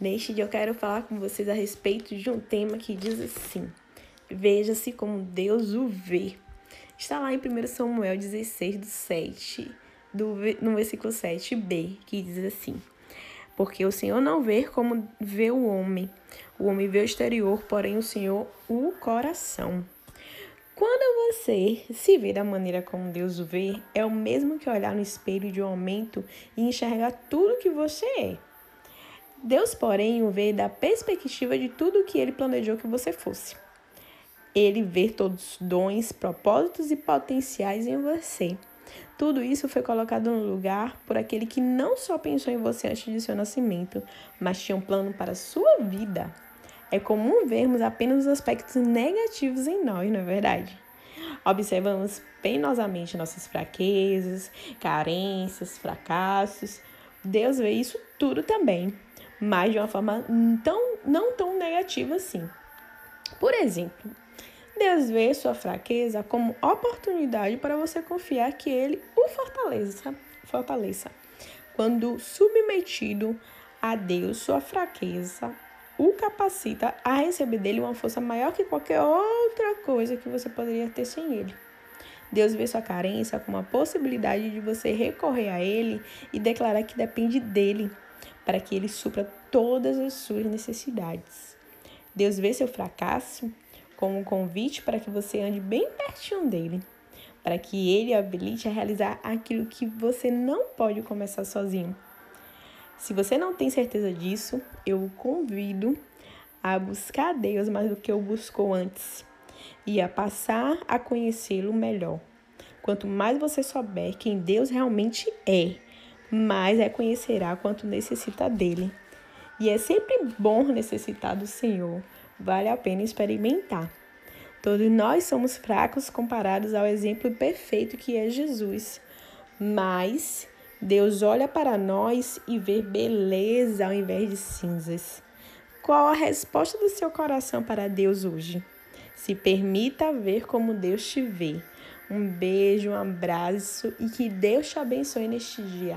Neste dia eu quero falar com vocês a respeito de um tema que diz assim: Veja-se como Deus o vê. Está lá em 1 Samuel 16, do 7, do, no versículo 7b, que diz assim: Porque o Senhor não vê como vê o homem. O homem vê o exterior, porém o Senhor o coração. Quando você se vê da maneira como Deus o vê, é o mesmo que olhar no espelho de um aumento e enxergar tudo que você é. Deus, porém, o vê da perspectiva de tudo que ele planejou que você fosse. Ele vê todos os dons, propósitos e potenciais em você. Tudo isso foi colocado no lugar por aquele que não só pensou em você antes de seu nascimento, mas tinha um plano para a sua vida. É comum vermos apenas os aspectos negativos em nós, não é verdade? Observamos penosamente nossas fraquezas, carências, fracassos. Deus vê isso tudo também mas de uma forma tão, não tão negativa assim. Por exemplo, Deus vê sua fraqueza como oportunidade para você confiar que Ele o fortaleça. fortaleça. Quando submetido a Deus, sua fraqueza o capacita a receber dele uma força maior que qualquer outra coisa que você poderia ter sem ele. Deus vê sua carência como a possibilidade de você recorrer a ele e declarar que depende dele para que ele supra todas as suas necessidades. Deus vê seu fracasso como um convite para que você ande bem pertinho dele, para que ele habilite a realizar aquilo que você não pode começar sozinho. Se você não tem certeza disso, eu o convido a buscar Deus mais do que o buscou antes e a passar a conhecê-lo melhor. Quanto mais você souber quem Deus realmente é, mais reconhecerá quanto necessita dele. E é sempre bom necessitar do Senhor, vale a pena experimentar. Todos nós somos fracos comparados ao exemplo perfeito que é Jesus, mas Deus olha para nós e vê beleza ao invés de cinzas. Qual a resposta do seu coração para Deus hoje? Se permita ver como Deus te vê. Um beijo, um abraço e que Deus te abençoe neste dia.